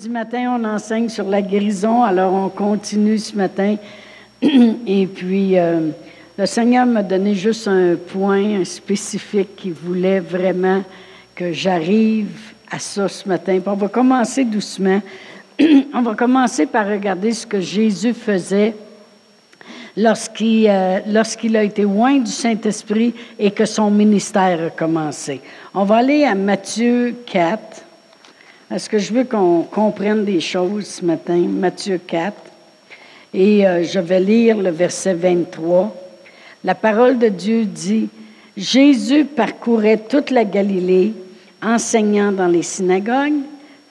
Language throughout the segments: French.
jeudi matin, on enseigne sur la guérison, alors on continue ce matin. Et puis, euh, le Seigneur m'a donné juste un point spécifique qui voulait vraiment que j'arrive à ça ce matin. on va commencer doucement. on va commencer par regarder ce que Jésus faisait lorsqu'il euh, lorsqu'il a été loin du Saint-Esprit et que son ministère a commencé. On va aller à Matthieu 4. Est-ce que je veux qu'on comprenne des choses ce matin? Matthieu 4. Et euh, je vais lire le verset 23. La parole de Dieu dit, Jésus parcourait toute la Galilée, enseignant dans les synagogues,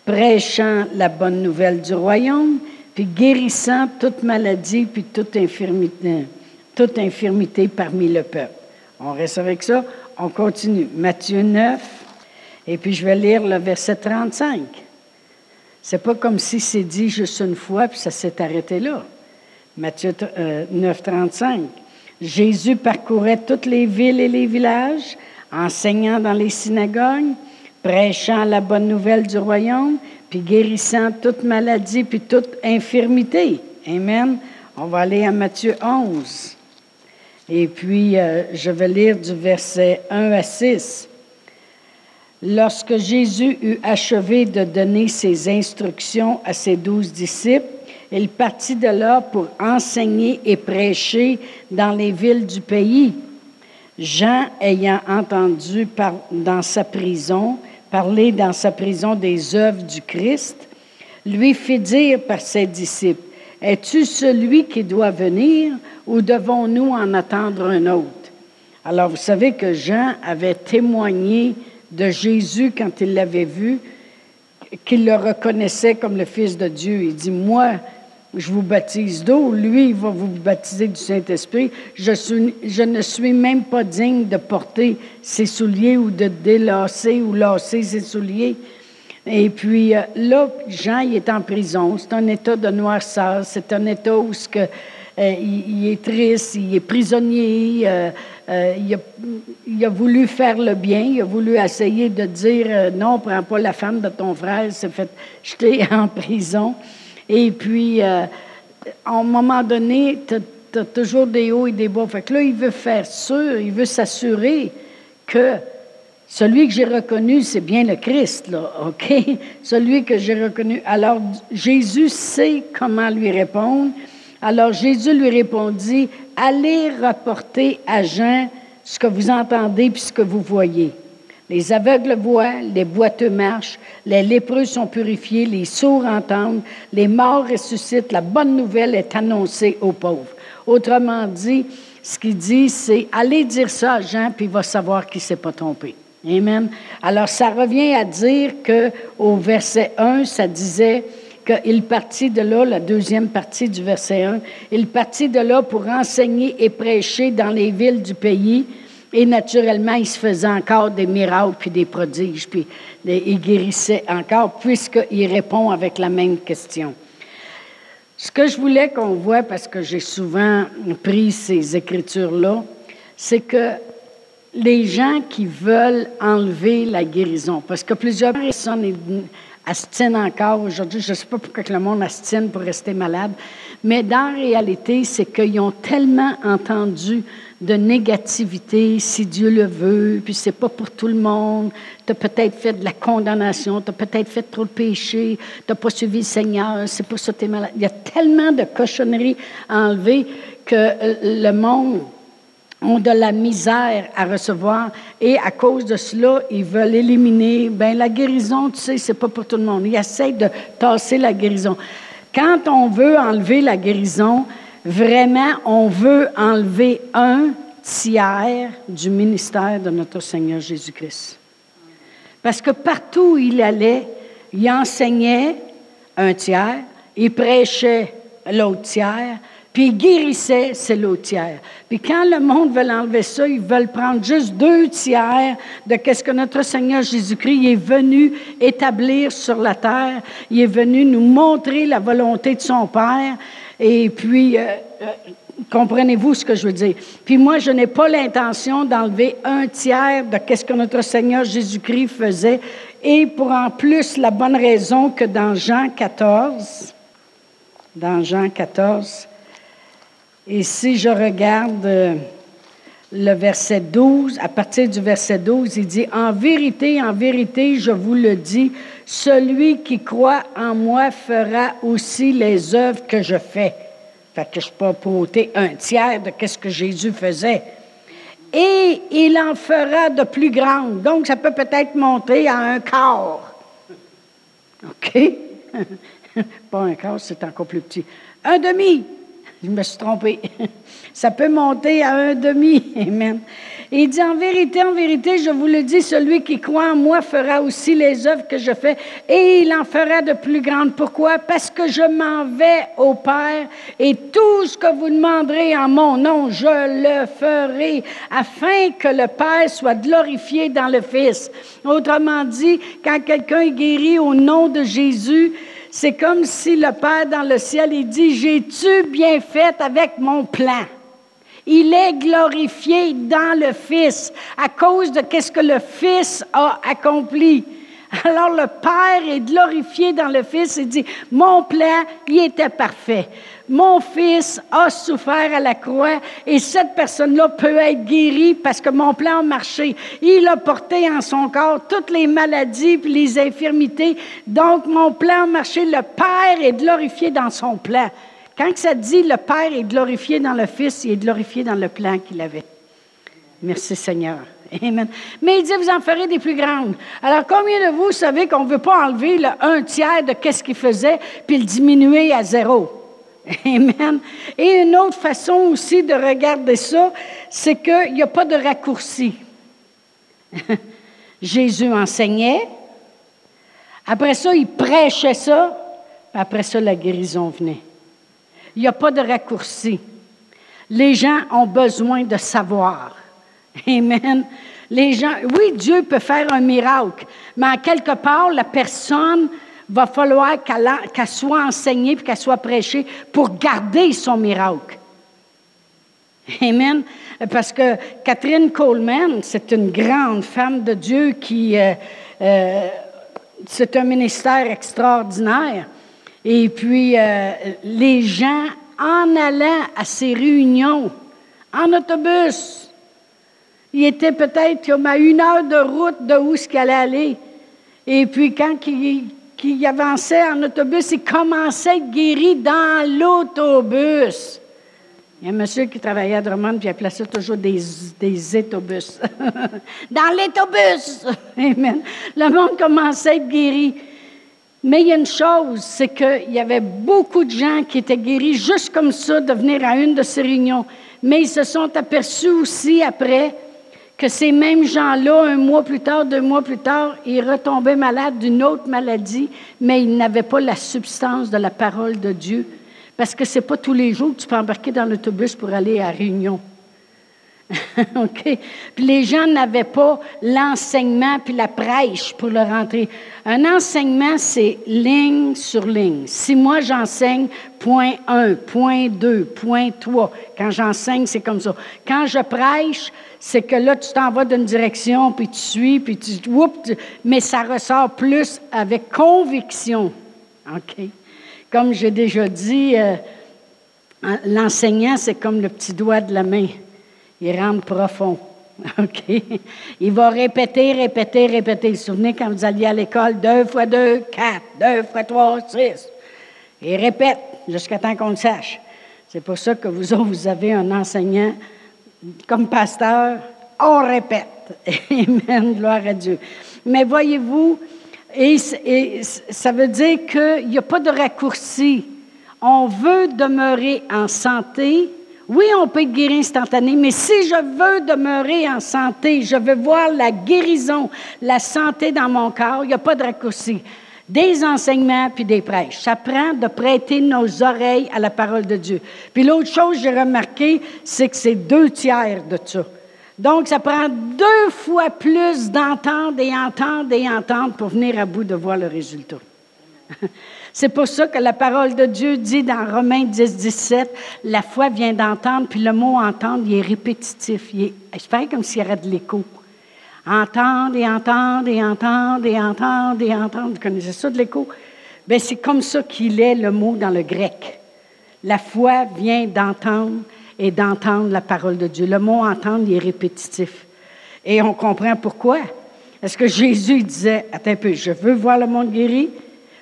prêchant la bonne nouvelle du royaume, puis guérissant toute maladie, puis toute infirmité, toute infirmité parmi le peuple. On reste avec ça, on continue. Matthieu 9, et puis je vais lire le verset 35. C'est pas comme si c'est dit juste une fois, puis ça s'est arrêté là. Matthieu 9, 35. Jésus parcourait toutes les villes et les villages, enseignant dans les synagogues, prêchant la bonne nouvelle du royaume, puis guérissant toute maladie, puis toute infirmité. Amen. On va aller à Matthieu 11. Et puis, euh, je vais lire du verset 1 à 6. Lorsque Jésus eut achevé de donner ses instructions à ses douze disciples, il partit de là pour enseigner et prêcher dans les villes du pays. Jean, ayant entendu dans sa prison, parler dans sa prison des œuvres du Christ, lui fit dire par ses disciples, Es-tu celui qui doit venir ou devons-nous en attendre un autre? Alors vous savez que Jean avait témoigné de Jésus quand il l'avait vu, qu'il le reconnaissait comme le Fils de Dieu. Il dit, moi, je vous baptise d'eau, lui, il va vous baptiser du Saint-Esprit. Je, ne suis même pas digne de porter ses souliers ou de délasser ou lasser ses souliers. Et puis euh, là, Jean, il est en prison. C'est un état de noirceur. C'est un état où ce que, euh, il, est triste, il est prisonnier. Euh, il, a, il, a, voulu faire le bien. Il a voulu essayer de dire non, prends pas la femme de ton frère. Il s'est fait jeter en prison. Et puis, euh, à un moment donné, tu as, toujours des hauts et des bas. Fait que là, il veut faire sûr, il veut s'assurer que celui que j'ai reconnu, c'est bien le Christ, là, OK? Celui que j'ai reconnu. Alors, Jésus sait comment lui répondre. Alors, Jésus lui répondit, allez rapporter à Jean ce que vous entendez puis ce que vous voyez. Les aveugles voient, les boiteux marchent, les lépreux sont purifiés, les sourds entendent, les morts ressuscitent. La bonne nouvelle est annoncée aux pauvres. Autrement dit, ce qu'il dit, c'est allez dire ça à Jean, puis il va savoir qu'il ne s'est pas trompé. Amen. Alors, ça revient à dire que au verset 1, ça disait qu'il partit de là, la deuxième partie du verset 1, il partit de là pour enseigner et prêcher dans les villes du pays et naturellement, il se faisait encore des miracles puis des prodiges, puis il guérissait encore, puisqu'il répond avec la même question. Ce que je voulais qu'on voit, parce que j'ai souvent pris ces écritures-là, c'est que les gens qui veulent enlever la guérison, parce que plusieurs personnes astinent encore aujourd'hui, je ne sais pas pourquoi le monde astine pour rester malade, mais dans la réalité, c'est qu'ils ont tellement entendu de négativité, si Dieu le veut, puis c'est pas pour tout le monde. Tu as peut-être fait de la condamnation, tu as peut-être fait trop de péché, tu n'as pas suivi le Seigneur, c'est pour ça que tu es malade. Il y a tellement de cochonneries à enlever que euh, le monde ont de la misère à recevoir et à cause de cela, ils veulent éliminer. Ben la guérison, tu sais, c'est pas pour tout le monde. Ils essayent de tasser la guérison. Quand on veut enlever la guérison, Vraiment, on veut enlever un tiers du ministère de notre Seigneur Jésus-Christ. Parce que partout où il allait, il enseignait un tiers, il prêchait l'autre tiers, puis il guérissait c'est l'autre tiers. Puis quand le monde veut enlever ça, ils veulent prendre juste deux tiers de ce que notre Seigneur Jésus-Christ est venu établir sur la terre. Il est venu nous montrer la volonté de son Père. Et puis, euh, euh, comprenez-vous ce que je veux dire? Puis moi, je n'ai pas l'intention d'enlever un tiers de ce que notre Seigneur Jésus-Christ faisait. Et pour en plus la bonne raison que dans Jean 14, dans Jean 14, et si je regarde euh, le verset 12, à partir du verset 12, il dit, En vérité, en vérité, je vous le dis, celui qui croit en moi fera aussi les œuvres que je fais. Fait que je peux ôter un tiers de ce que Jésus faisait. Et il en fera de plus grandes. Donc, ça peut peut-être monter à un quart. OK? Pas un quart, c'est encore plus petit. Un demi. Je me suis trompée. Ça peut monter à un demi. Amen. il dit, en vérité, en vérité, je vous le dis, celui qui croit en moi fera aussi les œuvres que je fais et il en fera de plus grandes. Pourquoi? Parce que je m'en vais au Père et tout ce que vous demanderez en mon nom, je le ferai afin que le Père soit glorifié dans le Fils. Autrement dit, quand quelqu'un est guéri au nom de Jésus, c'est comme si le Père dans le ciel, il dit, j'ai-tu bien fait avec mon plan? Il est glorifié dans le Fils à cause de ce que le Fils a accompli. Alors le Père est glorifié dans le Fils et dit, mon plan, il était parfait. Mon Fils a souffert à la croix et cette personne-là peut être guérie parce que mon plan a marché. Il a porté en son corps toutes les maladies et les infirmités. Donc mon plan a marché. Le Père est glorifié dans son plan. Quand ça dit le Père est glorifié dans le Fils, il est glorifié dans le plan qu'il avait. Merci Seigneur. Amen. Mais il dit, vous en ferez des plus grandes. Alors, combien de vous savez qu'on ne veut pas enlever le un tiers de qu'est-ce qu'il faisait, puis le diminuer à zéro? Amen. Et une autre façon aussi de regarder ça, c'est qu'il n'y a pas de raccourci. Jésus enseignait, après ça, il prêchait ça, après ça, la guérison venait. Il n'y a pas de raccourci. Les gens ont besoin de savoir. Amen. Les gens, oui, Dieu peut faire un miracle, mais en quelque part, la personne va falloir qu'elle soit enseignée puis qu'elle soit prêchée pour garder son miracle. Amen. Parce que Catherine Coleman, c'est une grande femme de Dieu qui. Euh, euh, c'est un ministère extraordinaire. Et puis, euh, les gens, en allant à ces réunions, en autobus, il était peut-être à une heure de route de où ce qu'il allait aller. Et puis, quand il, avançait en autobus, il commençait à être guéri dans l'autobus. Il y a un monsieur qui travaillait à Drummond, puis il plaçait toujours des, des autobus. dans l'autobus! Amen. Le monde commençait à être guéri. Mais il y a une chose, c'est qu'il y avait beaucoup de gens qui étaient guéris juste comme ça de venir à une de ces réunions. Mais ils se sont aperçus aussi après que ces mêmes gens-là, un mois plus tard, deux mois plus tard, ils retombaient malades d'une autre maladie, mais ils n'avaient pas la substance de la parole de Dieu. Parce que ce n'est pas tous les jours que tu peux embarquer dans l'autobus pour aller à Réunion. OK? Puis les gens n'avaient pas l'enseignement puis la prêche pour le rentrer. Un enseignement, c'est ligne sur ligne. Si moi j'enseigne point 1, point 2, point 3, quand j'enseigne, c'est comme ça. Quand je prêche, c'est que là, tu t'en vas d'une direction, puis tu suis, puis tu, mais ça ressort plus avec conviction. OK? Comme j'ai déjà dit, euh, l'enseignant, c'est comme le petit doigt de la main. Il rentre profond. OK? Il va répéter, répéter, répéter. Vous vous souvenez quand vous alliez à l'école, deux fois deux, quatre, deux fois trois, six. Il répète jusqu'à temps qu'on le sache. C'est pour ça que vous vous avez un enseignant comme pasteur, on répète. Amen, gloire à Dieu. Mais voyez-vous, et, ça veut dire qu'il n'y a pas de raccourci. On veut demeurer en santé. Oui, on peut être guéri instantané, mais si je veux demeurer en santé, je veux voir la guérison, la santé dans mon corps, il n'y a pas de raccourci. des enseignements puis des prêches. Ça prend de prêter nos oreilles à la parole de Dieu. Puis l'autre chose que j'ai remarqué, c'est que c'est deux tiers de ça. Donc, ça prend deux fois plus d'entendre et entendre et entendre pour venir à bout de voir le résultat. C'est pour ça que la parole de Dieu dit dans Romains 10, 17, la foi vient d'entendre, puis le mot entendre, il est répétitif. Il est, comme s'il y avait de l'écho. Entendre et entendre et entendre et entendre et entendre. Vous connaissez ça de l'écho? Bien, c'est comme ça qu'il est le mot dans le grec. La foi vient d'entendre et d'entendre la parole de Dieu. Le mot entendre, il est répétitif. Et on comprend pourquoi. Est-ce que Jésus disait, attends un peu, je veux voir le monde guéri?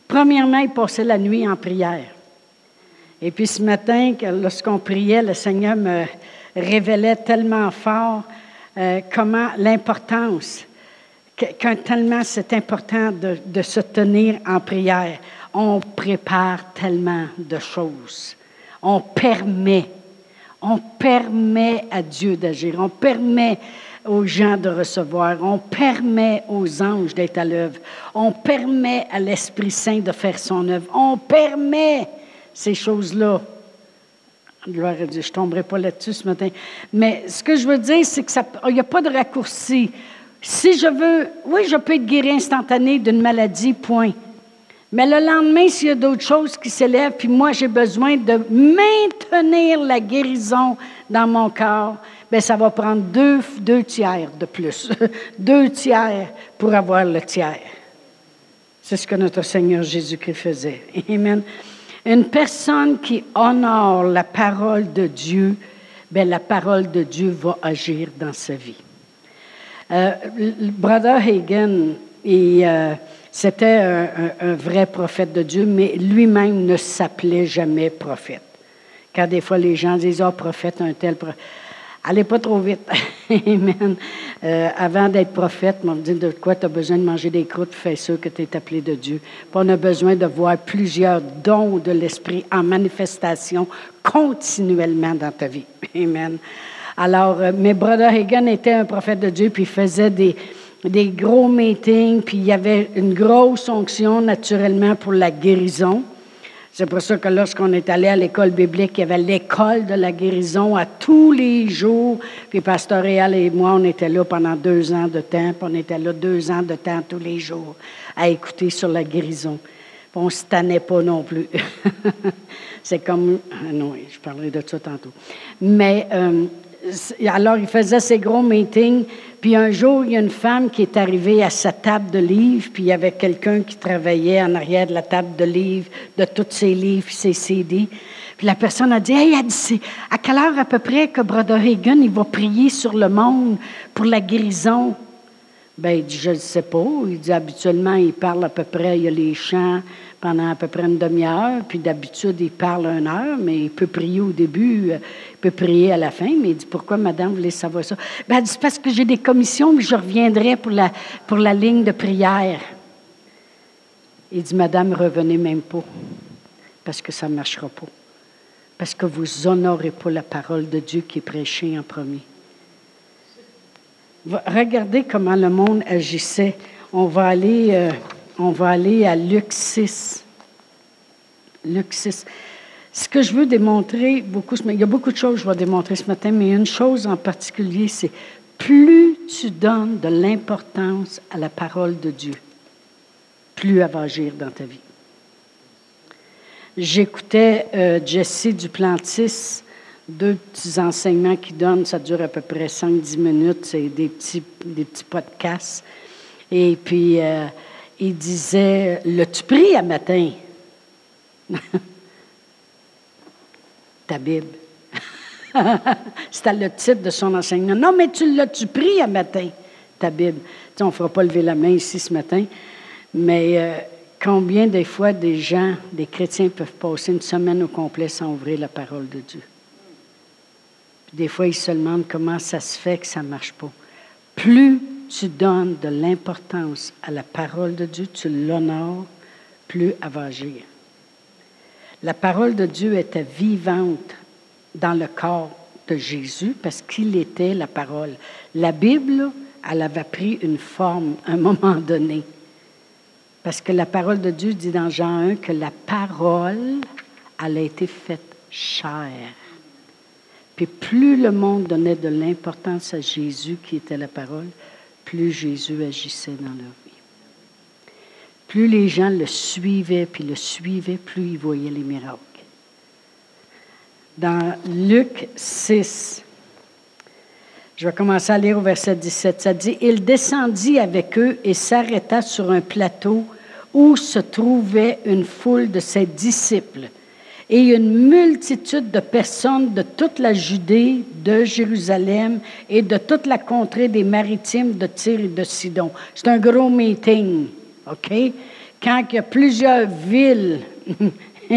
Premièrement, il passait la nuit en prière. Et puis ce matin, lorsqu'on priait, le Seigneur me révélait tellement fort euh, comment l'importance, qu'un tellement c'est important de se tenir en prière. On prépare tellement de choses. On permet, on permet à Dieu d'agir. On permet aux gens de recevoir. On permet aux anges d'être à l'œuvre. On permet à l'Esprit Saint de faire son œuvre. On permet ces choses-là. Gloire à Dieu, je ne tomberai pas là-dessus ce matin. Mais ce que je veux dire, c'est qu'il n'y a pas de raccourci. Si je veux, oui, je peux être guéri instantané d'une maladie, point. Mais le lendemain, s'il y a d'autres choses qui s'élèvent, puis moi, j'ai besoin de maintenir la guérison dans mon corps, bien, ça va prendre deux, tiers de plus. deux tiers pour avoir le tiers. C'est ce que notre Seigneur Jésus-Christ faisait. Amen. Une personne qui honore la parole de Dieu, bien, la parole de Dieu va agir dans sa vie. Euh, Brother Hagen, euh, c'était un, un, vrai prophète de Dieu, mais lui-même ne s'appelait jamais prophète. Car des fois, les gens disent, oh, prophète, un tel prophète. Allez pas trop vite. Amen. Euh, avant d'être prophète, on me dit de quoi tu as besoin de manger des croûtes, fais sûr que tu es appelé de Dieu. On a besoin de voir plusieurs dons de l'Esprit en manifestation continuellement dans ta vie. Amen. Alors, euh, mes brother Hagan était un prophète de Dieu, puis il faisait des, des gros meetings, puis il y avait une grosse onction naturellement pour la guérison. C'est pour ça que lorsqu'on est allé à l'école biblique, il y avait l'école de la guérison à tous les jours. Puis Pasteur Réal et moi, on était là pendant deux ans de temps. Puis on était là deux ans de temps tous les jours à écouter sur la guérison. Puis on ne se tannait pas non plus. C'est comme... Ah non, je parlerai de ça tantôt. Mais euh, alors, il faisait ses gros meetings. Puis un jour, il y a une femme qui est arrivée à sa table de livres, puis il y avait quelqu'un qui travaillait en arrière de la table de livres, de tous ses livres, ses CD. Puis la personne a dit, hey, elle à quelle heure à peu près que Brother Hagen, va prier sur le monde pour la guérison? Ben, il dit, je ne sais pas. Il dit, habituellement, il parle à peu près, il y a les chants, pendant à peu près une demi-heure, puis d'habitude, il parle une heure, mais il peut prier au début, euh, il peut prier à la fin, mais il dit, pourquoi, madame, vous voulez savoir ça? Ben, elle dit, parce que j'ai des commissions, mais je reviendrai pour la, pour la ligne de prière. Il dit, madame, revenez même pas, parce que ça ne marchera pas. Parce que vous honorez pas la parole de Dieu qui est prêchée en premier. Regardez comment le monde agissait. On va aller... Euh, on va aller à Luc 6. Luc 6. Ce que je veux démontrer, beaucoup, il y a beaucoup de choses que je vais démontrer ce matin, mais une chose en particulier, c'est plus tu donnes de l'importance à la parole de Dieu, plus elle va agir dans ta vie. J'écoutais euh, Jessie Duplantis, deux petits enseignements qui donnent, ça dure à peu près 5-10 minutes, c'est des petits, des petits podcasts. Et puis, euh, il disait L'as-tu pris à matin? Ta Bible. C'était le titre de son enseignement. Non, mais tu l'as-tu pris à matin? Ta Bible. on ne fera pas lever la main ici ce matin, mais euh, combien des fois des gens, des chrétiens, peuvent passer une semaine au complet sans ouvrir la parole de Dieu? des fois, ils se demandent comment ça se fait que ça ne marche pas. Plus tu donnes de l'importance à la parole de Dieu, tu l'honores, plus va agir. La parole de Dieu était vivante dans le corps de Jésus parce qu'il était la parole. La Bible, elle avait pris une forme à un moment donné Parce que la parole de Dieu dit dans Jean 1 que la parole, elle a été faite chair. Puis plus le monde donnait de l'importance à Jésus, qui était la parole, plus Jésus agissait dans leur vie. Plus les gens le suivaient, puis le suivaient, plus ils voyaient les miracles. Dans Luc 6, je vais commencer à lire au verset 17. Ça dit, Il descendit avec eux et s'arrêta sur un plateau où se trouvait une foule de ses disciples et une multitude de personnes de toute la Judée, de Jérusalem et de toute la contrée des maritimes de Tyr et de Sidon. C'est un gros meeting, OK? Quand il y a plusieurs villes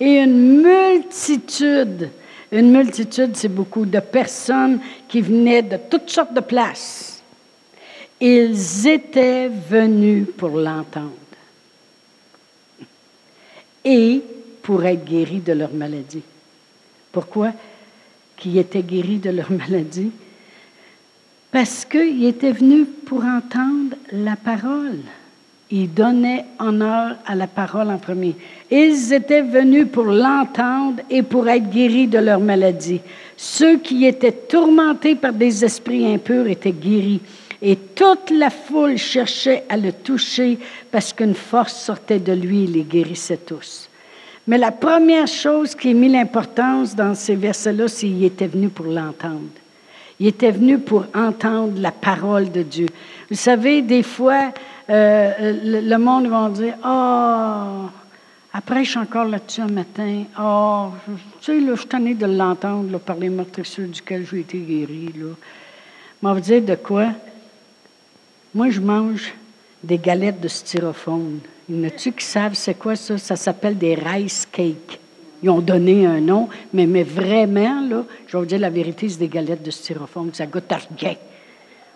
et une multitude, une multitude, c'est beaucoup de personnes qui venaient de toutes sortes de places. Ils étaient venus pour l'entendre. Et pour être guéris de leur maladie. Pourquoi qu'ils étaient guéris de leur maladie? Parce qu'ils étaient venus pour entendre la parole. Ils donnaient honneur à la parole en premier. Ils étaient venus pour l'entendre et pour être guéris de leur maladie. Ceux qui étaient tourmentés par des esprits impurs étaient guéris. Et toute la foule cherchait à le toucher parce qu'une force sortait de lui et les guérissait tous. Mais la première chose qui a mis l'importance dans ces versets-là, c'est qu'il était venu pour l'entendre. Il était venu pour entendre la parole de Dieu. Vous savez, des fois, euh, le, monde va dire Oh, après, je suis encore là-dessus un matin. Oh, tu sais, là, je suis de l'entendre par les meurtrissures duquel j'ai été guéri. Mais vous dire de quoi? Moi, je mange des galettes de styrofoam. Il y en a-tu qui savent c'est quoi ça? Ça s'appelle des rice cakes. Ils ont donné un nom, mais, mais vraiment, là, je vais vous dire la vérité, c'est des galettes de styrofoam. Ça goûte à.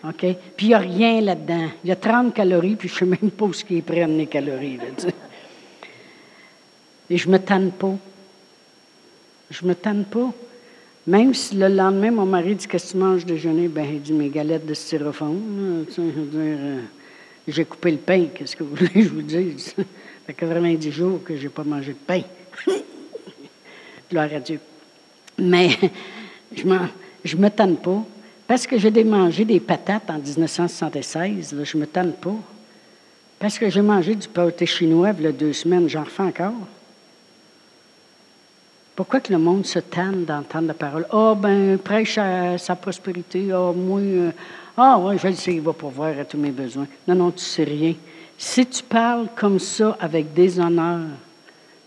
OK? Puis il n'y a rien là-dedans. Il y a 30 calories, puis je ne sais même pas où ils prennent les calories. Et je ne me tanne pas. Je ne me tanne pas. Même si le lendemain, mon mari dit Qu'est-ce que tu manges déjeuner? Ben, il dit Mes galettes de styrofoam. je veux dire. J'ai coupé le pain, qu'est-ce que vous voulez que je vous dise? Ça fait 90 jours que je n'ai pas mangé de pain. Gloire à Dieu. Mais je ne me tanne pas. Parce que j'ai mangé des patates en 1976, je ne me tanne pas. Parce que j'ai mangé du pâté chinois il y a deux semaines, j'en refais encore. Pourquoi que le monde se tanne d'entendre la parole? Ah, oh, ben, prêche à sa prospérité. Oh, moi, euh, ah oui, je le sais, il va pourvoir à tous mes besoins. Non, non, tu sais rien. Si tu parles comme ça avec déshonneur,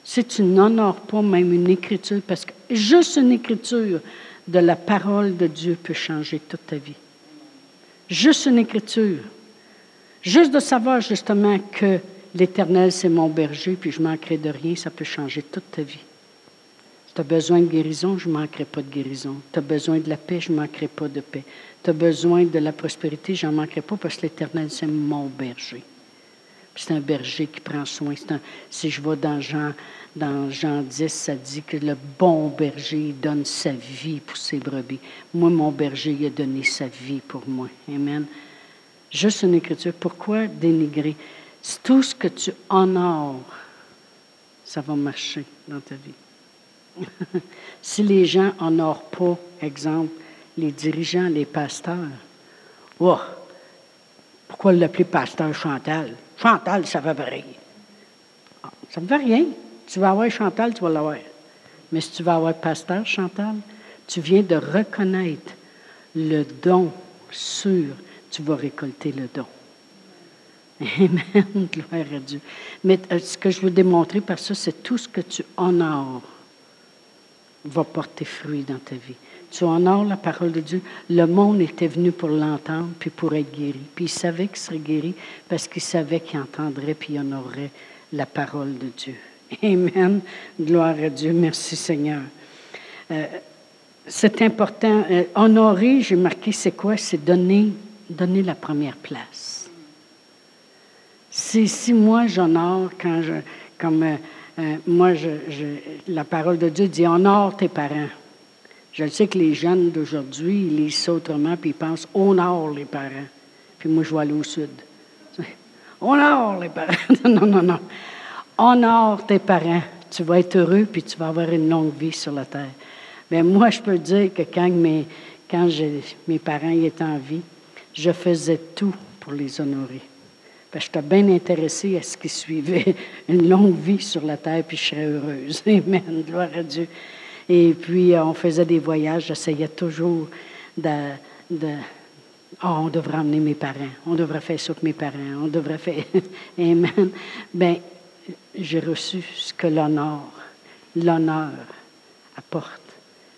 si tu n'honores pas même une écriture, parce que juste une écriture de la parole de Dieu peut changer toute ta vie. Juste une écriture. Juste de savoir justement que l'Éternel, c'est mon berger, puis je manquerai de rien, ça peut changer toute ta vie. Tu as besoin de guérison, je ne manquerai pas de guérison. Tu as besoin de la paix, je ne manquerai pas de paix tu as besoin de la prospérité, j'en manquerai pas parce que l'Éternel, c'est mon berger. C'est un berger qui prend soin. si je vais dans Jean, dans Jean 10, ça dit que le bon berger donne sa vie pour ses brebis. Moi, mon berger, il a donné sa vie pour moi. Amen. Juste une écriture. Pourquoi dénigrer? Tout ce que tu honores, ça va marcher dans ta vie. si les gens n'honorent pas, exemple, les dirigeants, les pasteurs. Oh, pourquoi l'appeler pasteur Chantal? Chantal, ça va rien. Ah, ça ne veut rien. Tu vas avoir Chantal, tu vas l'avoir. Mais si tu vas avoir pasteur Chantal, tu viens de reconnaître le don sûr, tu vas récolter le don. Amen, gloire à Dieu. Mais euh, ce que je veux démontrer par ça, c'est tout ce que tu honores va porter fruit dans ta vie tu honores la parole de Dieu. Le monde était venu pour l'entendre, puis pour être guéri. Puis il savait qu'il serait guéri parce qu'il savait qu'il entendrait, puis il honorerait la parole de Dieu. Amen. Gloire à Dieu. Merci Seigneur. Euh, c'est important. Euh, honorer, j'ai marqué, c'est quoi? C'est donner, donner la première place. Si moi j'honore quand je, comme euh, moi, je, la parole de Dieu dit honore tes parents. Je sais que les jeunes d'aujourd'hui, ils lisent ça autrement, puis ils pensent au nord, les parents. Puis moi, je vais aller au sud. Honore les parents. non, non, non. Honore tes parents. Tu vas être heureux, puis tu vas avoir une longue vie sur la terre. Mais moi, je peux dire que quand mes parents étaient en vie, je faisais tout pour les honorer. Parce que bien intéressée à ce qui suivait une longue vie sur la terre, puis je serais heureuse. Amen. Gloire à Dieu. Et puis, euh, on faisait des voyages. J'essayais toujours de. de oh, on devrait emmener mes parents. On devrait faire ça avec mes parents. On devrait faire. Amen. Bien, j'ai reçu ce que l'honneur, l'honneur apporte.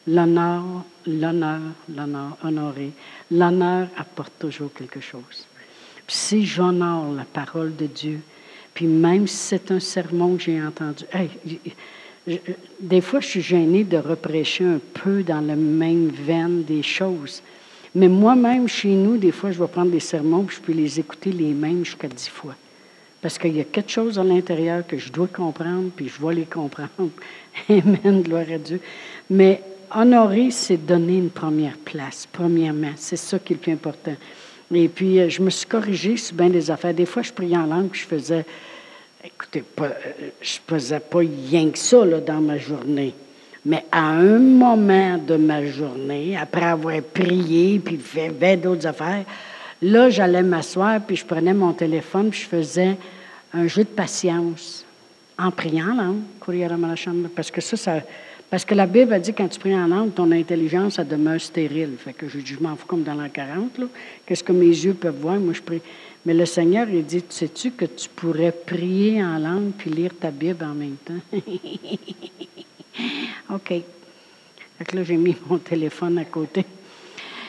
L'honneur, l'honneur, l'honneur, honoré. L'honneur apporte toujours quelque chose. Si j'honore la parole de Dieu, puis même si c'est un sermon que j'ai entendu, des fois je suis gênée de reprêcher un peu dans la même veine des choses. Mais moi-même, chez nous, des fois, je vais prendre des sermons, puis je peux les écouter les mêmes jusqu'à dix fois. Parce qu'il y a quelque chose à l'intérieur que je dois comprendre, puis je dois les comprendre. Amen, gloire à Dieu. Mais honorer, c'est donner une première place, premièrement. C'est ça qui est le plus important. Et puis, euh, je me suis corrigée sur bien des affaires. Des fois, je priais en langue, je faisais, écoutez, pas, euh, je faisais pas rien que ça là, dans ma journée. Mais à un moment de ma journée, après avoir prié, puis fait d'autres affaires, là, j'allais m'asseoir, puis je prenais mon téléphone, puis je faisais un jeu de patience en priant langue, parce que ça, ça parce que la Bible a dit quand tu pries en langue, ton intelligence, ça demeure stérile. Fait que je je m'en fous comme dans l'an 40. Qu'est-ce que mes yeux peuvent voir? Moi, je prie. Mais le Seigneur, il dit, sais-tu que tu pourrais prier en langue puis lire ta Bible en même temps? OK. Fait là, j'ai mis mon téléphone à côté.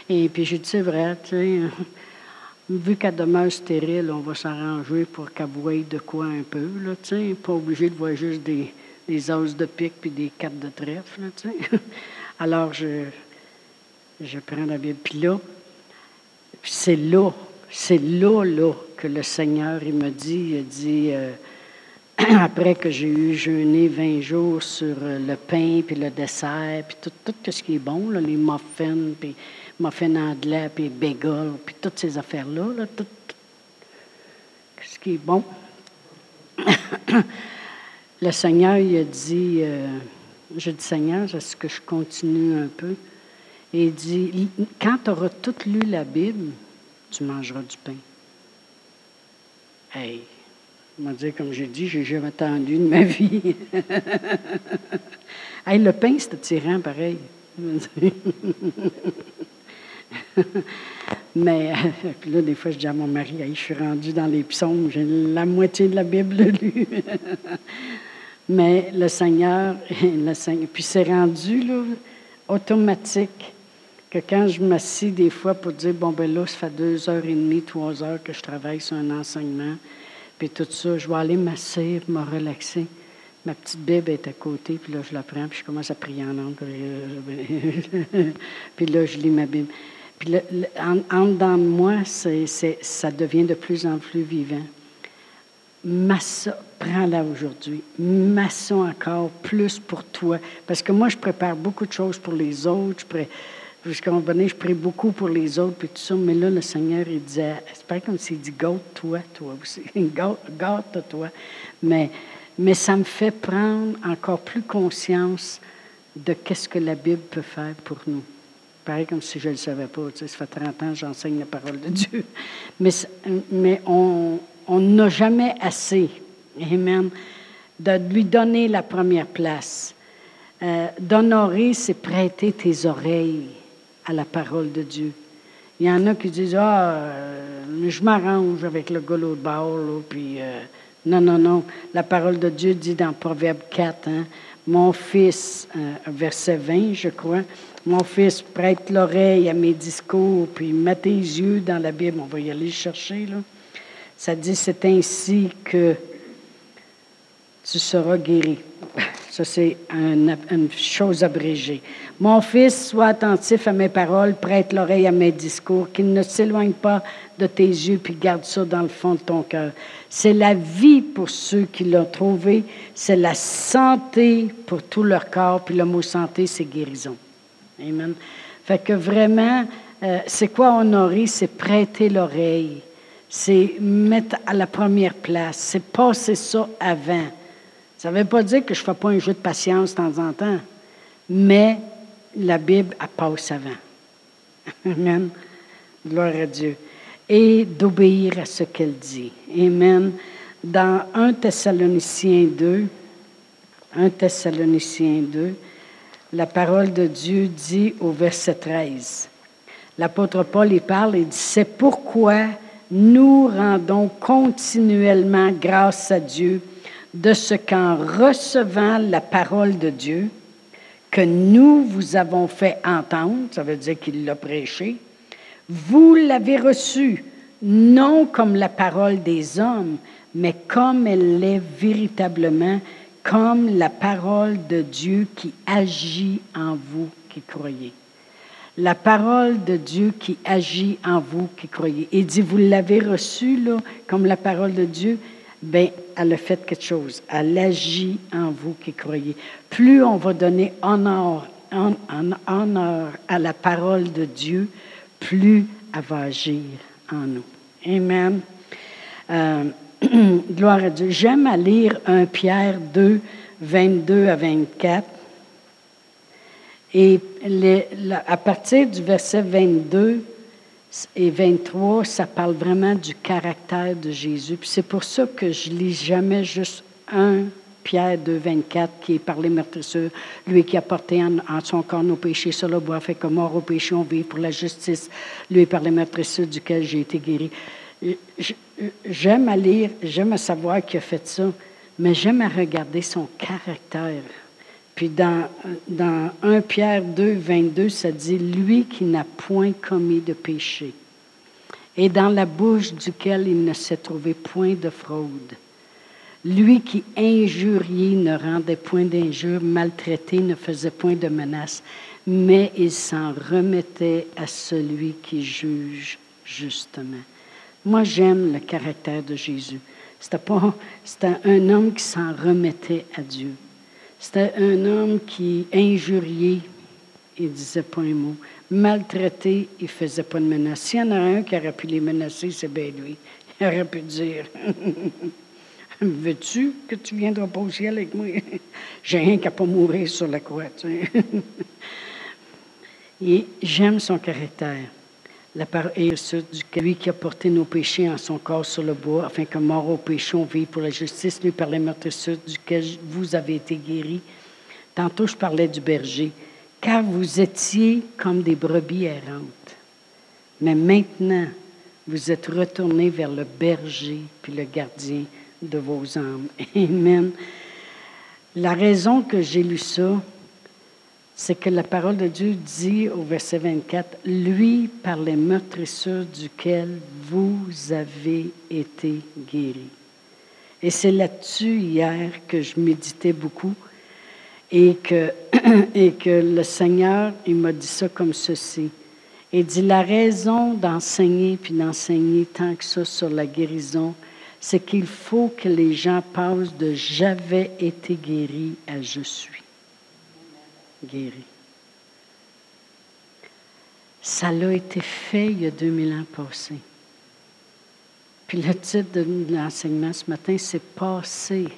Et puis, j'ai dit, c'est vrai, tu sais, vu qu'elle demeure stérile, on va s'arranger pour qu'elle voie de quoi un peu, là, tu pas obligé de voir juste des des os de pique puis des cartes de trèfle. Alors, je, je prends la Bible. Puis là, c'est là, c'est là, là, que le Seigneur, il me dit, il dit, euh, après que j'ai eu jeûné 20 jours sur euh, le pain, puis le dessert, puis tout, ce qui est bon, les muffins, puis muffins anglais, puis bagels, puis toutes ces affaires-là, là, tout, tout ce qui est bon. le Seigneur, il a dit, euh, je dis Seigneur, est-ce que je continue un peu? Et il dit, quand tu auras tout lu la Bible, tu mangeras du pain. Hey, il m'a dit, comme j'ai dit, j'ai jamais attendu de ma vie. hey, le pain, c'est attirant pareil. Mais là, des fois, je dis à mon mari, je suis rendu dans les psaumes, j'ai la moitié de la Bible lue. Mais le Seigneur, puis c'est rendu là, automatique que quand je m'assis des fois pour dire, bon, ben là, ça fait deux heures et demie, trois heures que je travaille sur un enseignement, puis tout ça, je vais aller m'asseoir, me relaxer. Ma petite Bible est à côté, puis là, je la prends, puis je commence à prier en langue. puis là, je lis ma Bible. Puis en, en dedans de moi, ça devient de plus en plus vivant. Massa, prends-la aujourd'hui. Massa encore plus pour toi. Parce que moi, je prépare beaucoup de choses pour les autres. Je. Jusqu'à un moment donné, je prie beaucoup pour les autres, puis tout ça. Mais là, le Seigneur, il disait, c'est pas comme s'il dit, gâte-toi, toi aussi. Gâte-toi. Mais, mais ça me fait prendre encore plus conscience de qu'est-ce que la Bible peut faire pour nous. Pareil comme si je ne le savais pas. Tu sais, ça fait 30 ans que j'enseigne la parole de Dieu. Mais, mais on n'a jamais assez, Amen, de lui donner la première place. Euh, d'honorer, c'est prêter tes oreilles à la parole de Dieu. Il y en a qui disent Ah, euh, je m'arrange avec le gars de bord, puis euh, non, non, non. La parole de Dieu dit dans Proverbe 4, hein, Mon fils, verset 20, je crois, Mon fils, prête l'oreille à mes discours, puis mets tes yeux dans la Bible. On va y aller chercher, là. Ça dit, c'est ainsi que tu seras guéri. Ça, c'est une chose abrégée. Mon fils, sois attentif à mes paroles, prête l'oreille à mes discours, qu'il ne s'éloigne pas de tes yeux, puis garde ça dans le fond de ton cœur. C'est la vie pour ceux qui l'ont trouvé, c'est la santé pour tout leur corps, puis le mot santé, c'est guérison. Amen. Fait que vraiment, euh, c'est quoi honorer? C'est prêter l'oreille C'est mettre à la première place. C'est passer ça avant. Ça ne veut pas dire que je ne fais pas un jeu de patience de temps en temps, mais la Bible, elle passe avant. Amen. Gloire à Dieu. Et d'obéir à ce qu'elle dit. Amen. Dans 1 Thessaloniciens 2, 1 Thessaloniciens 2, la parole de Dieu dit au verset 13. L'apôtre Paul y parle et dit, c'est pourquoi nous rendons continuellement grâce à Dieu de ce qu'en recevant la parole de Dieu, que nous vous avons fait entendre, ça veut dire qu'il l'a prêché, vous l'avez reçu, non comme la parole des hommes, mais comme elle l'est véritablement, comme la parole de Dieu qui agit en vous qui croyez. La parole de Dieu qui agit en vous qui croyez. Il dit, vous l'avez reçu, là, comme la parole de Dieu, ben, elle a fait quelque chose. Elle agit en vous qui croyez. Plus on va donner honneur, honneur à la parole de Dieu, plus elle va agir en nous. Amen. Euh, gloire à Dieu. J'aime à lire 1 Pierre 2, 22 à 24. Et à partir du verset 22, et 23, ça parle vraiment du caractère de Jésus. Puis c'est pour ça que je lis jamais juste un Pierre 2, 24, qui est par les meurtrisseurs, lui qui a porté en, son corps nos péchés sur le bois, fait que mort au péché, on vit pour la justice, lui par les meurtrisseurs duquel j'ai été guéri. J'aime à lire, j'aime à savoir qui a fait ça, mais j'aime à regarder son caractère. Puis dans, dans 1 Pierre 2, 22, ça dit, lui qui n'a point commis de péché, et dans la bouche duquel il ne s'est trouvé point de fraude. Lui qui injurié ne rendait point d'injure, maltraité ne faisait point de menace, mais il s'en remettait à celui qui juge justement. Moi, j'aime le caractère de Jésus. C'était c'était un homme qui s'en remettait à Dieu. C'était un homme qui, injurié, il disait pas un mot. Maltraité, il faisait pas de menace. S'il y en a un qui aurait pu les menacer, c'est bien lui. Il aurait pu dire Veux-tu que tu viendras pas au ciel avec moi? J'ai rien qu'à pas mourir sur la croix. Et j'aime son caractère la parole est lui qui a porté nos péchés en son corps sur le bois, afin que mort au péché, on vive pour la justice, lui par les meurtrissures duquel vous avez été guéris. Tantôt, je parlais du berger, car vous étiez comme des brebis errantes. Mais maintenant, vous êtes retournés vers le berger puis le gardien de vos âmes. Amen. La raison que j'ai lu ça, c'est que la parole de Dieu dit au verset 24, lui par les meurtrissures duquel vous avez été guéris. Et c'est là-dessus hier que je méditais beaucoup et que, et que le Seigneur, il m'a dit ça comme ceci. Il dit, la raison d'enseigner puis d'enseigner tant que ça sur la guérison, c'est qu'il faut que les gens passent de j'avais été guéri à je suis guéri. Ça l'a été fait il y a 2000 ans passés. Puis le titre de l'enseignement ce matin, c'est Passer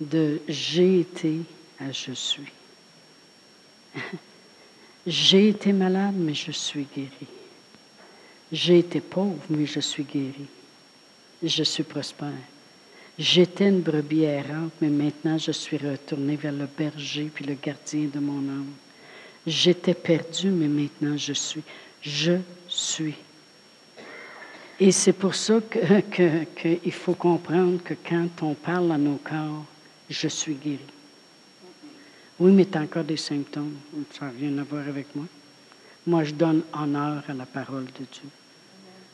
de j'ai été à je suis. j'ai été malade, mais je suis guéri. J'ai été pauvre, mais je suis guéri. Je suis prospère. J'étais une brebis errante, mais maintenant je suis retourné vers le berger puis le gardien de mon âme. J'étais perdu, mais maintenant je suis. Je suis. Et c'est pour ça qu'il que, faut comprendre que quand on parle à nos corps, je suis guéri. Oui, mais tu as encore des symptômes. Ça n'a rien à voir avec moi. Moi, je donne honneur à la parole de Dieu.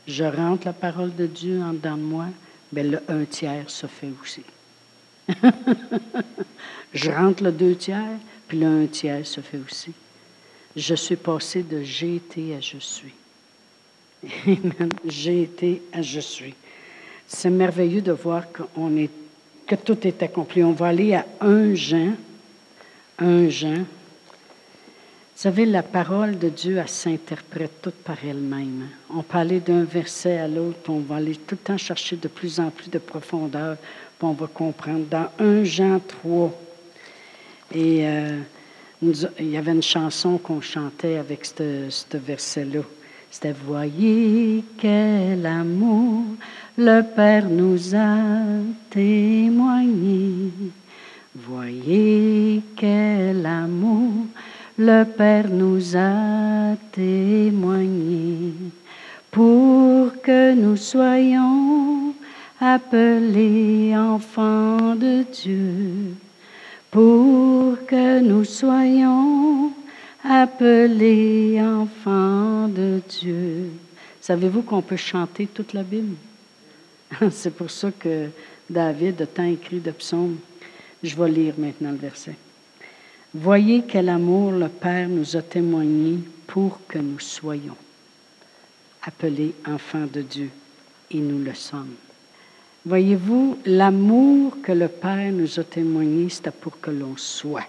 Je rentre la parole de Dieu en dedans de moi, bien, le un tiers se fait aussi. je rentre le deux tiers, puis le un tiers se fait aussi. Je suis passé de j'ai été à je suis. J'ai été à je suis. C'est merveilleux de voir est, que tout est accompli. On va aller à un Jean, un Jean, savez, la parole de Dieu, elle s'interprète toute par elle-même. On peut aller d'un verset à l'autre, on va aller tout le temps chercher de plus en plus de profondeur, puis on va comprendre. Dans 1 Jean 3, et euh, il y avait une chanson qu'on chantait avec ce verset-là. C'était Voyez quel amour le Père nous a témoigné. Voyez quel amour le Père nous a témoigné pour que nous soyons appelés enfants de Dieu, pour que nous soyons appelés enfants de Dieu. Savez-vous qu'on peut chanter toute la Bible? C'est pour ça que David a tant écrit de psaumes. Je vais lire maintenant le verset. Voyez quel amour le Père nous a témoigné pour que nous soyons appelés enfants de Dieu, et nous le sommes. Voyez-vous, l'amour que le Père nous a témoigné, c'était pour que l'on soit.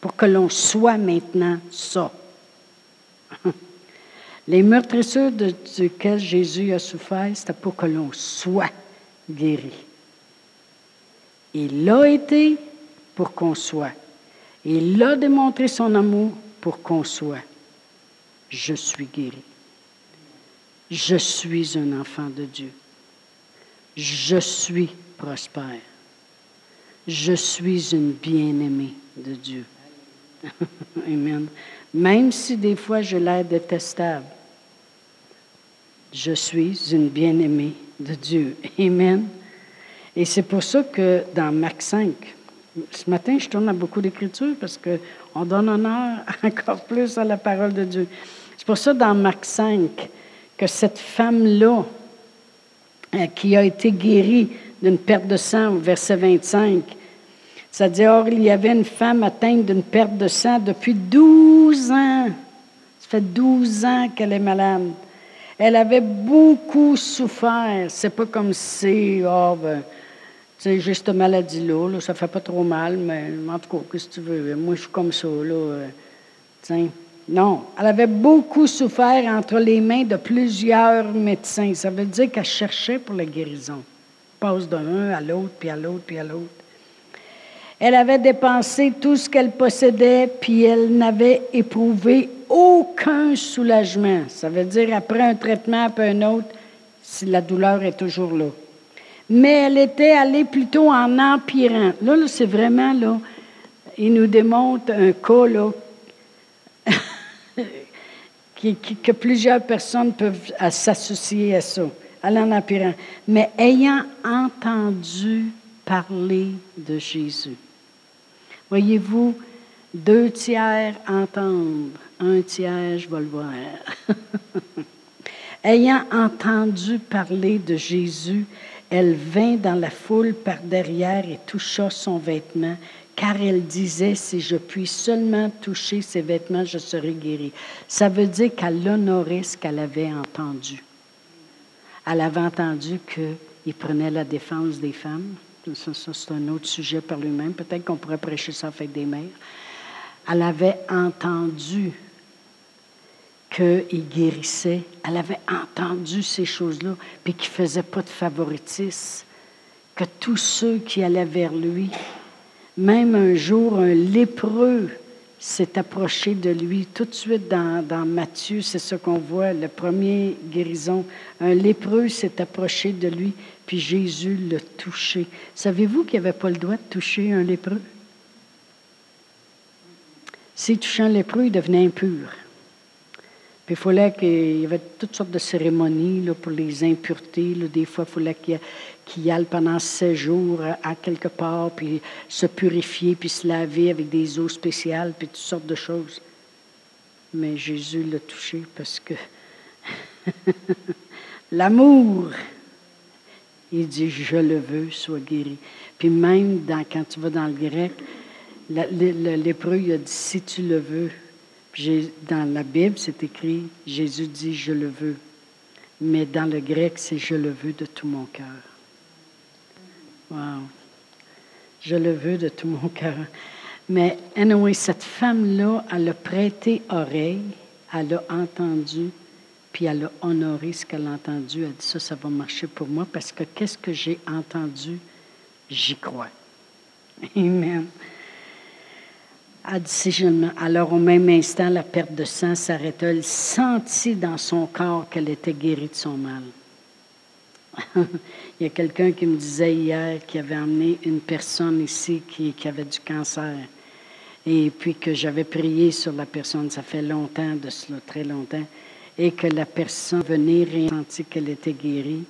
Pour que l'on soit maintenant ça. Les meurtrissures de, duquel Jésus a souffert, c'était pour que l'on soit guéri. Il l'a été pour qu'on soit. Il a démontré son amour pour qu'on soit. Je suis guéri. Je suis un enfant de Dieu. Je suis prospère. Je suis une bien-aimée de Dieu. Amen. Même si des fois je l'air détestable, je suis une bien-aimée de Dieu. Amen. Et c'est pour ça que dans Marc 5, ce matin, je tourne à beaucoup d'écritures parce qu'on donne honneur encore plus à la parole de Dieu. C'est pour ça, dans Marc 5, que cette femme-là, euh, qui a été guérie d'une perte de sang, au verset 25, ça dit Or, il y avait une femme atteinte d'une perte de sang depuis 12 ans. Ça fait 12 ans qu'elle est malade. Elle avait beaucoup souffert. C'est pas comme si, oh, ben, c'est juste une maladie-là, là, ça fait pas trop mal, mais en tout cas, qu'est-ce que tu veux? Moi, je suis comme ça, là. Euh. Non, elle avait beaucoup souffert entre les mains de plusieurs médecins. Ça veut dire qu'elle cherchait pour la guérison. passe d'un à l'autre, puis à l'autre, puis à l'autre. Elle avait dépensé tout ce qu'elle possédait, puis elle n'avait éprouvé aucun soulagement. Ça veut dire après un traitement, après un autre, si la douleur est toujours là mais elle était allée plutôt en empirant. Là, c'est vraiment, là, il nous démontre un cas, là, que plusieurs personnes peuvent s'associer à ça, aller en empirant. Mais ayant entendu parler de Jésus. Voyez-vous, deux tiers entendre, un tiers, je vais le voir. ayant entendu parler de Jésus, elle vint dans la foule par derrière et toucha son vêtement, car elle disait, si je puis seulement toucher ses vêtements, je serai guérie. Ça veut dire qu'elle honorait ce qu'elle avait entendu. Elle avait entendu qu'il prenait la défense des femmes. Ça, c'est un autre sujet par lui-même. Peut-être qu'on pourrait prêcher ça avec des mères. Elle avait entendu qu'il guérissait. Elle avait entendu ces choses-là, puis qu'il ne faisait pas de favoritisme. Que tous ceux qui allaient vers lui, même un jour, un lépreux s'est approché de lui. Tout de suite dans, dans Matthieu, c'est ce qu'on voit, le premier guérison. Un lépreux s'est approché de lui, puis Jésus l'a touché. Savez-vous qu'il n'avait pas le droit de toucher un lépreux? S'il touchait un lépreux, il devenait impur. Puis il fallait qu'il y avait toutes sortes de cérémonies là, pour les impuretés. Des fois, il fallait qu'il y aille pendant sept jours à, quelque part, puis se purifier, puis se laver avec des eaux spéciales, puis toutes sortes de choses. Mais Jésus l'a touché parce que l'amour, il dit, je le veux, sois guéri. Puis même quand tu vas dans le grec, lépreux, il a dit, si tu le veux, dans la Bible, c'est écrit Jésus dit Je le veux. Mais dans le grec, c'est Je le veux de tout mon cœur. Wow. Je le veux de tout mon cœur. Mais anyway, cette femme-là, elle a prêté oreille, elle a entendu, puis elle a honoré ce qu'elle a entendu. Elle a dit ça, ça va marcher pour moi parce que qu'est-ce que j'ai entendu, j'y crois. Amen. Alors, au même instant, la perte de sang s'arrêta. Elle sentit dans son corps qu'elle était guérie de son mal. Il y a quelqu'un qui me disait hier qu'il avait emmené une personne ici qui, qui, avait du cancer. Et puis que j'avais prié sur la personne, ça fait longtemps de cela, très longtemps, et que la personne venait et sentit qu'elle était guérie,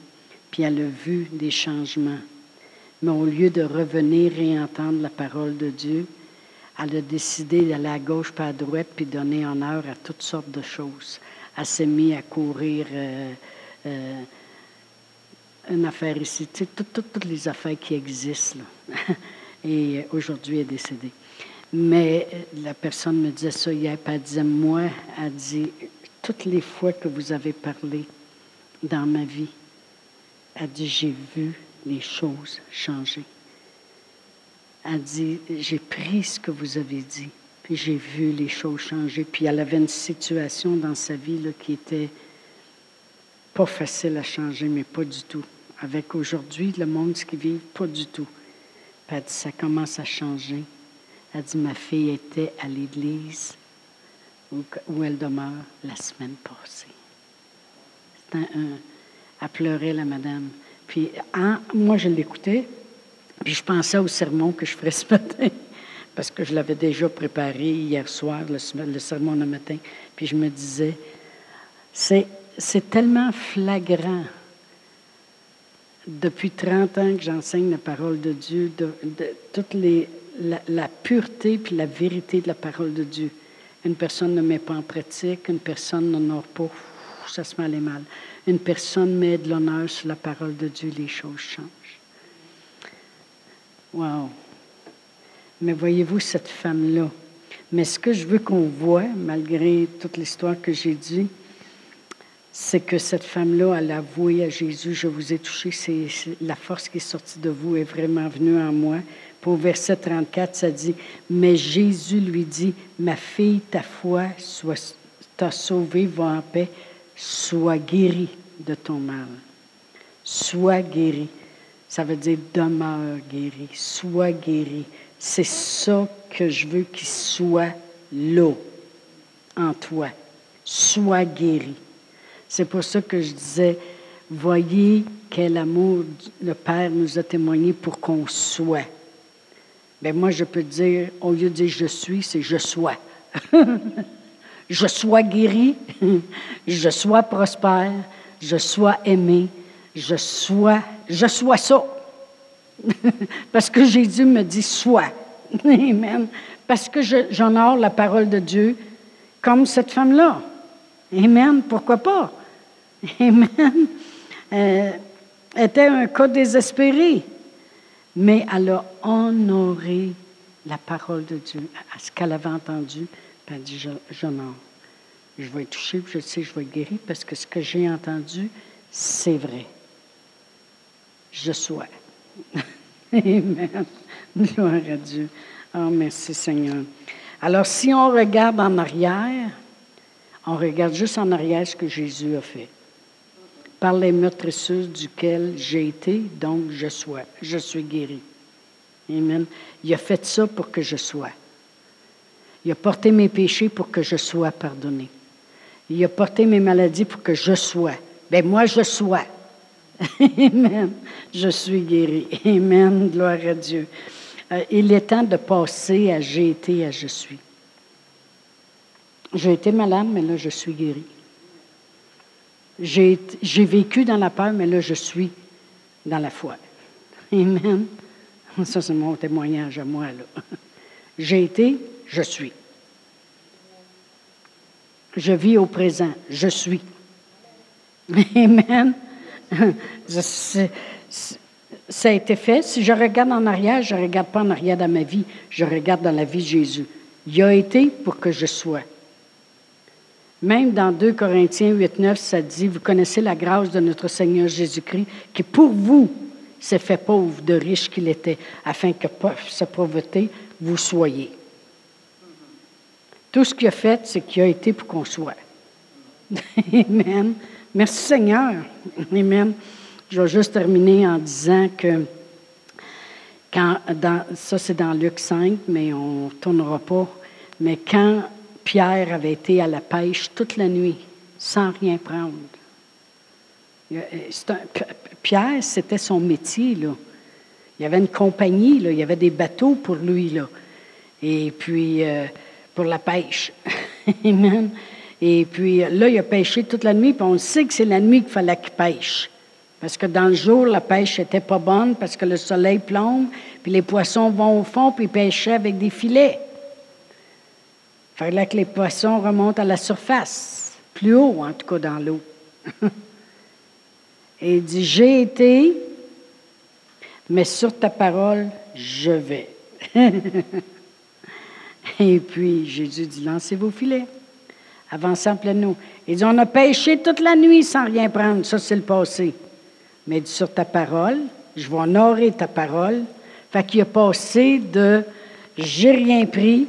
puis elle a vu des changements. Mais au lieu de revenir et entendre la parole de Dieu, elle a décidé d'aller à gauche pas à droite puis donner honneur à toutes sortes de choses. Elle s'est mise à courir euh, euh, une affaire ici, toutes, les affaires qui existent. Et aujourd'hui, elle est décédée. Mais euh, la personne me disait ça hier, puis elle disait, moi, elle dit, toutes les fois que vous avez parlé dans ma vie, elle dit, j'ai vu les choses changer. Elle dit, j'ai pris ce que vous avez dit, puis j'ai vu les choses changer. Puis elle avait une situation dans sa vie là, qui était pas facile à changer, mais pas du tout avec aujourd'hui le monde ce qu'ils vivent, pas du tout. Puis elle dit, ça commence à changer. Elle dit, ma fille était à l'église où, elle demeure la semaine passée. Un, un, elle pleurait, la madame. Puis moi, je l'écoutais, puis je pensais au sermon que je ferais ce matin, parce que je l'avais déjà préparé hier soir, le, sermon le matin. Puis je me disais, c'est tellement flagrant depuis 30 ans que j'enseigne la parole de Dieu, toute la, pureté puis la vérité de la parole de Dieu. Une personne ne met pas en pratique, une personne n'honore pas, ça se met aller mal. Une personne met de l'honneur sur la parole de Dieu, les choses changent. Wow! Mais voyez-vous cette femme-là. Mais ce que je veux qu'on voit, malgré toute l'histoire que j'ai dit, c'est que cette femme-là, elle a avoué à Jésus, je vous ai touché, c'est, la force qui est sortie de vous est vraiment venue en moi. Pour verset 34, ça dit, mais Jésus lui dit, ma fille, ta foi t'a sauvée, va en paix, sois guérie de ton mal. Sois guérie. Ça veut dire demeure guérie, sois guérie. C'est ça que je veux qu'il soit là, en toi. Sois guérie. C'est pour ça que je disais, voyez quel amour le Père nous a témoigné pour qu'on soit. Bien, moi, je peux dire, au lieu de dire je suis, c'est je sois. je sois guéri, je sois prospère, je sois aimé, je sois, je sois ça. Parce que Jésus me dit sois. Amen. Parce que j'honore la parole de Dieu comme cette femme-là. Amen. Pourquoi pas? Amen. Euh, était un cas désespéré, mais elle a honoré la parole de Dieu, à ce qu'elle avait entendu, puis elle a dit, j'honore. Je vais être touchée, je sais, je vais être guérie, parce que ce que j'ai entendu, c'est vrai. Je sois. Amen. Gloire à Dieu. Oh, merci Seigneur. Alors, si on regarde en arrière, on regarde juste en arrière ce que Jésus a fait par les meurtrisseuses duquel j'ai été, donc je sois. Je suis guéri. Amen. Il a fait ça pour que je sois. Il a porté mes péchés pour que je sois pardonné. Il a porté mes maladies pour que je sois. Ben moi, je sois. Amen. Je suis guéri. Amen. Gloire à Dieu. Euh, il est temps de passer à j'ai été à je suis. J'ai été malade, mais là, je suis guéri. J'ai vécu dans la peur, mais là, je suis dans la foi. Amen. Ça, c'est mon témoignage à moi, là. J'ai été, je suis. Je vis au présent, je suis. Amen. ça a été fait. Si je regarde en arrière, je ne regarde pas en arrière dans ma vie, je regarde dans la vie de Jésus. Il a été pour que je sois. Même dans 2 Corinthiens 8, 9, ça dit, vous connaissez la grâce de notre Seigneur Jésus-Christ, qui pour vous s'est fait pauvre de riche qu'il était, afin que par sa pauvreté, vous soyez. Tout ce qu'il a fait, c'est qu'il a été pour qu'on soit. Amen. Merci Seigneur. Amen. Je vais juste terminer en disant que quand, dans, ça c'est dans Luc 5, mais on ne tournera pas. Mais quand Pierre avait été à la pêche toute la nuit, sans rien prendre, Pierre, c'était son métier. Là. Il y avait une compagnie, il y avait des bateaux pour lui. Et puis, euh, pour la pêche. Amen. Et puis là, il a pêché toute la nuit, puis on sait que c'est la nuit qu'il fallait qu'il pêche. Parce que dans le jour, la pêche n'était pas bonne parce que le soleil plombe, puis les poissons vont au fond, puis ils pêchaient avec des filets. Il fallait que les poissons remontent à la surface, plus haut en tout cas dans l'eau. Et il dit, j'ai été, mais sur ta parole, je vais. Et puis Jésus dit, lancez vos filets, avancez en pleine eau. Il dit, on a pêché toute la nuit sans rien prendre, ça c'est le passé. Mais sur ta parole, je vais honorer ta parole. Fait qu'il a passé de j'ai rien pris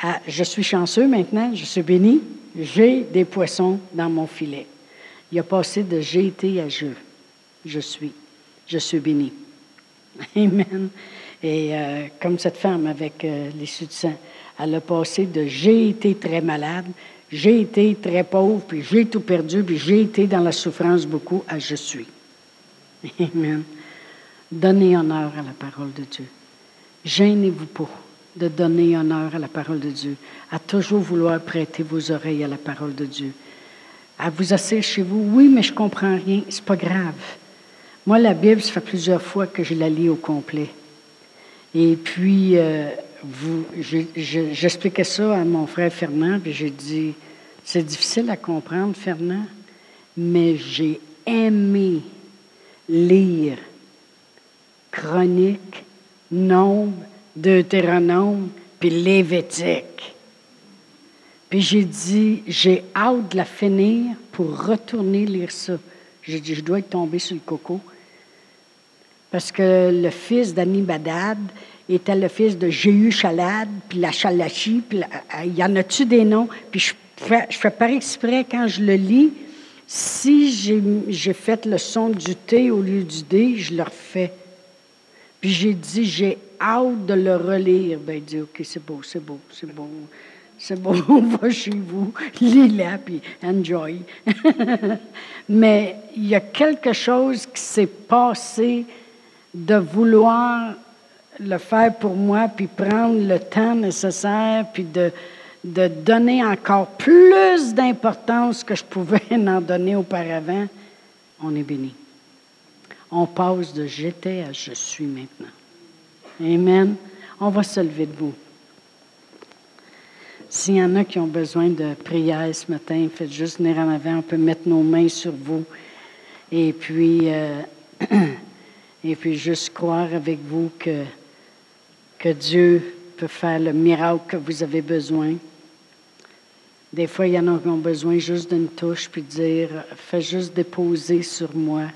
à je suis chanceux maintenant, je suis béni, j'ai des poissons dans mon filet. Il a passé de j'ai été à je. Je suis. Je suis béni. Amen. Et euh, comme cette femme avec euh, de sang, elle a passé de j'ai été très malade, j'ai été très pauvre, puis j'ai tout perdu, puis j'ai été dans la souffrance beaucoup à je suis. Amen. Donnez honneur à la parole de Dieu. Gênez-vous pas de donner honneur à la parole de Dieu, à toujours vouloir prêter vos oreilles à la parole de Dieu à vous asseoir chez vous. Oui, mais je comprends rien. C'est pas grave. Moi, la Bible, ça fait plusieurs fois que je la lis au complet. Et puis, euh, j'expliquais ça à mon frère Fernand, puis j'ai dit, c'est difficile à comprendre, Fernand, mais j'ai aimé lire Chronique, Nombre, Deutéronome, puis Lévitique. Puis j'ai dit, j'ai hâte de la finir pour retourner lire ça. J'ai dit, je dois être tombé sur le coco. Parce que le fils d'Annie Badad était le fils de Jéhu Chalad, puis la Chalachi, puis euh, il y en a-tu des noms? Puis je fais, je fais par exprès, quand je le lis, si j'ai fait le son du T au lieu du D, je le refais. Puis j'ai dit, j'ai hâte de le relire. Ben, il dit, OK, c'est beau, c'est beau, c'est beau c'est bon, on va chez vous, lis-la, puis enjoy. Mais il y a quelque chose qui s'est passé de vouloir le faire pour moi, puis prendre le temps nécessaire, puis de, de donner encore plus d'importance que je pouvais en donner auparavant. On est béni. On passe de j'étais à je suis maintenant. Amen. On va se lever debout. S'il y en a qui ont besoin de prière ce matin, faites juste venir en avant. On peut mettre nos mains sur vous. Et puis, euh, et puis juste croire avec vous que, que Dieu peut faire le miracle que vous avez besoin. Des fois, il y en a qui ont besoin juste d'une touche, puis dire, fais juste déposer sur moi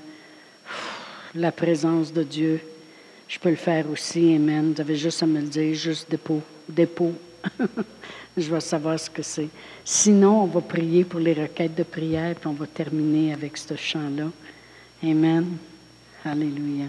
la présence de Dieu. Je peux le faire aussi, Amen. Vous avez juste à me le dire, juste dépôt, dépôt. je vais savoir ce que c'est. Sinon, on va prier pour les requêtes de prière, puis on va terminer avec ce chant-là. Amen. Alléluia.